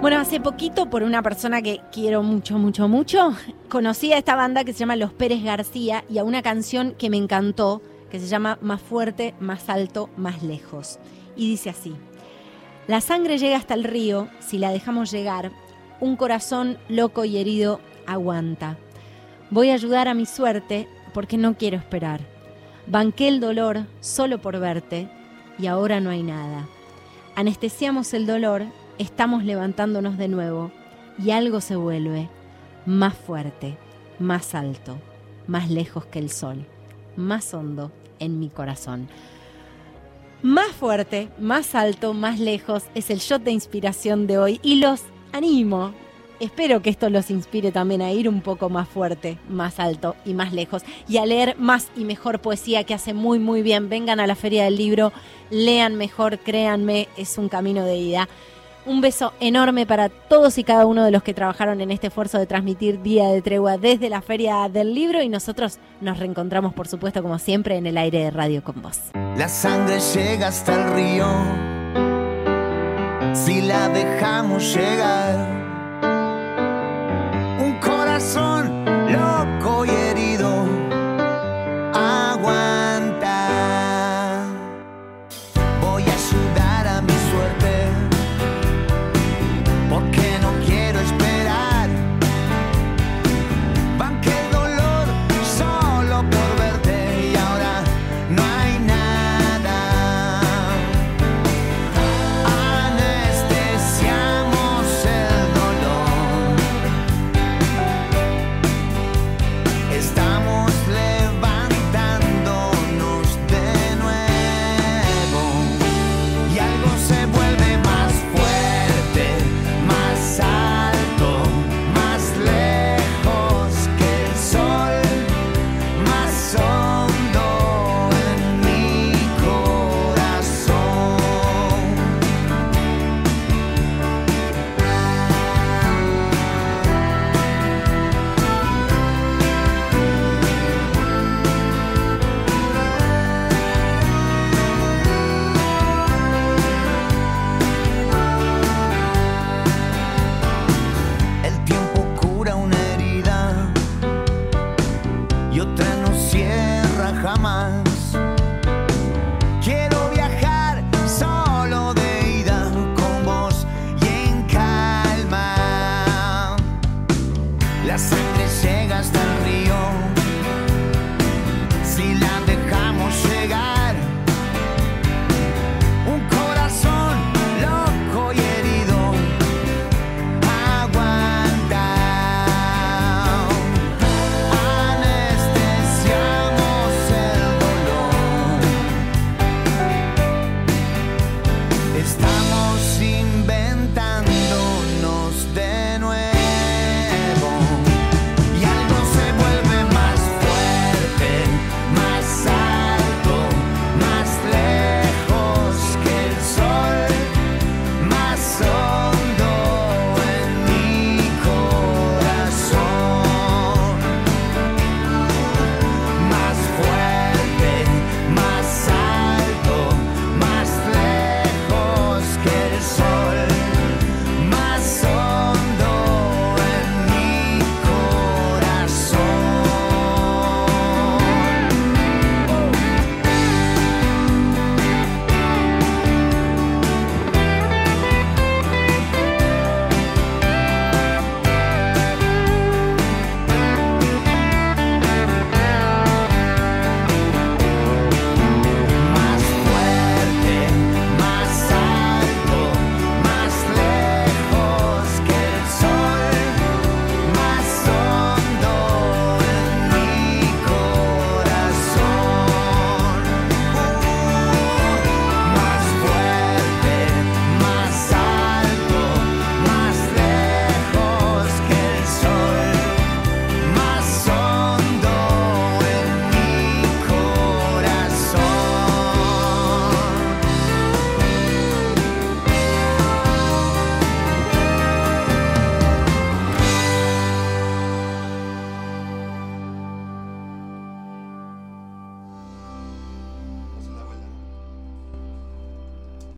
Bueno, hace poquito, por una persona que quiero mucho, mucho, mucho, conocí a esta banda que se llama Los Pérez García y a una canción que me encantó, que se llama Más fuerte, más alto, más lejos. Y dice así, la sangre llega hasta el río, si la dejamos llegar, un corazón loco y herido aguanta. Voy a ayudar a mi suerte porque no quiero esperar. Banqué el dolor solo por verte y ahora no hay nada. Anestesiamos el dolor estamos levantándonos de nuevo y algo se vuelve más fuerte, más alto, más lejos que el sol, más hondo en mi corazón. Más fuerte, más alto, más lejos es el shot de inspiración de hoy y los animo. Espero que esto los inspire también a ir un poco más fuerte, más alto y más lejos y a leer más y mejor poesía que hace muy muy bien. Vengan a la feria del libro, lean mejor, créanme, es un camino de ida. Un beso enorme para todos y cada uno de los que trabajaron en este esfuerzo de transmitir Día de Tregua desde la Feria del Libro y nosotros nos reencontramos, por supuesto, como siempre, en el aire de radio con vos. La sangre llega hasta el río, si la dejamos llegar y otra no cierra jamás.